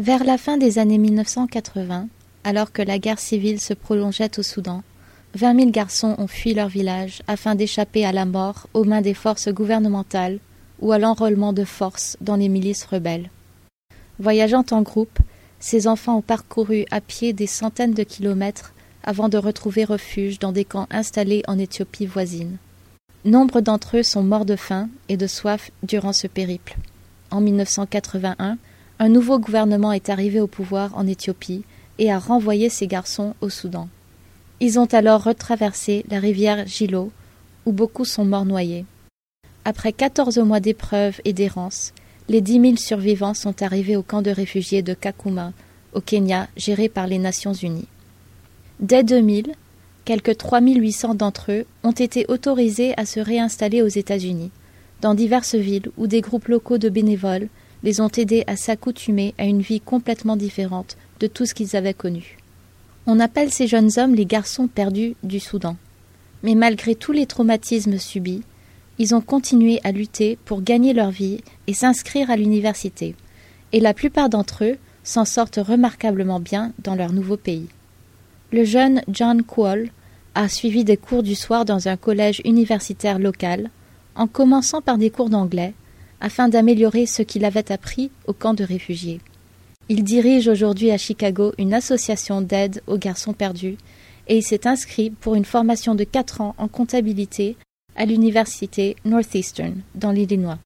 Vers la fin des années 1980, alors que la guerre civile se prolongeait au Soudan, vingt mille garçons ont fui leur village afin d'échapper à la mort aux mains des forces gouvernementales ou à l'enrôlement de force dans les milices rebelles. Voyageant en groupe, ces enfants ont parcouru à pied des centaines de kilomètres avant de retrouver refuge dans des camps installés en Éthiopie voisine. Nombre d'entre eux sont morts de faim et de soif durant ce périple. En 1981, un nouveau gouvernement est arrivé au pouvoir en Éthiopie et a renvoyé ces garçons au Soudan. Ils ont alors retraversé la rivière Gilo, où beaucoup sont morts noyés. Après quatorze mois d'épreuves et d'errance, les dix mille survivants sont arrivés au camp de réfugiés de Kakuma, au Kenya, géré par les Nations unies. Dès 2000, quelques 3800 d'entre eux ont été autorisés à se réinstaller aux États-Unis, dans diverses villes où des groupes locaux de bénévoles les ont aidés à s'accoutumer à une vie complètement différente de tout ce qu'ils avaient connu. On appelle ces jeunes hommes les garçons perdus du Soudan. Mais malgré tous les traumatismes subis, ils ont continué à lutter pour gagner leur vie et s'inscrire à l'université, et la plupart d'entre eux s'en sortent remarquablement bien dans leur nouveau pays. Le jeune John Quall a suivi des cours du soir dans un collège universitaire local, en commençant par des cours d'anglais, afin d'améliorer ce qu'il avait appris au camp de réfugiés. Il dirige aujourd'hui à Chicago une association d'aide aux garçons perdus et il s'est inscrit pour une formation de quatre ans en comptabilité à l'université Northeastern dans l'Illinois.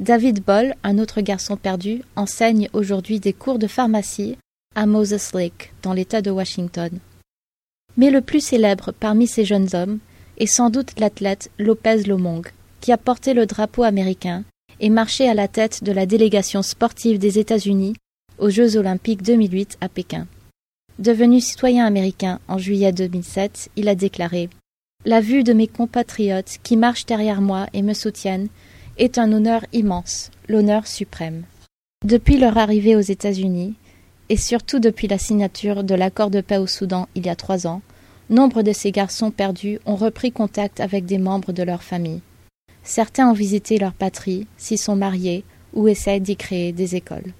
David Ball, un autre garçon perdu, enseigne aujourd'hui des cours de pharmacie à Moses Lake, dans l'État de Washington. Mais le plus célèbre parmi ces jeunes hommes est sans doute l'athlète Lopez Lomong, qui a porté le drapeau américain et marché à la tête de la délégation sportive des États-Unis aux Jeux olympiques 2008 à Pékin. Devenu citoyen américain en juillet 2007, il a déclaré La vue de mes compatriotes qui marchent derrière moi et me soutiennent est un honneur immense, l'honneur suprême. Depuis leur arrivée aux États-Unis, et surtout depuis la signature de l'accord de paix au Soudan il y a trois ans, nombre de ces garçons perdus ont repris contact avec des membres de leur famille. Certains ont visité leur patrie, s'y sont mariés ou essaient d'y créer des écoles.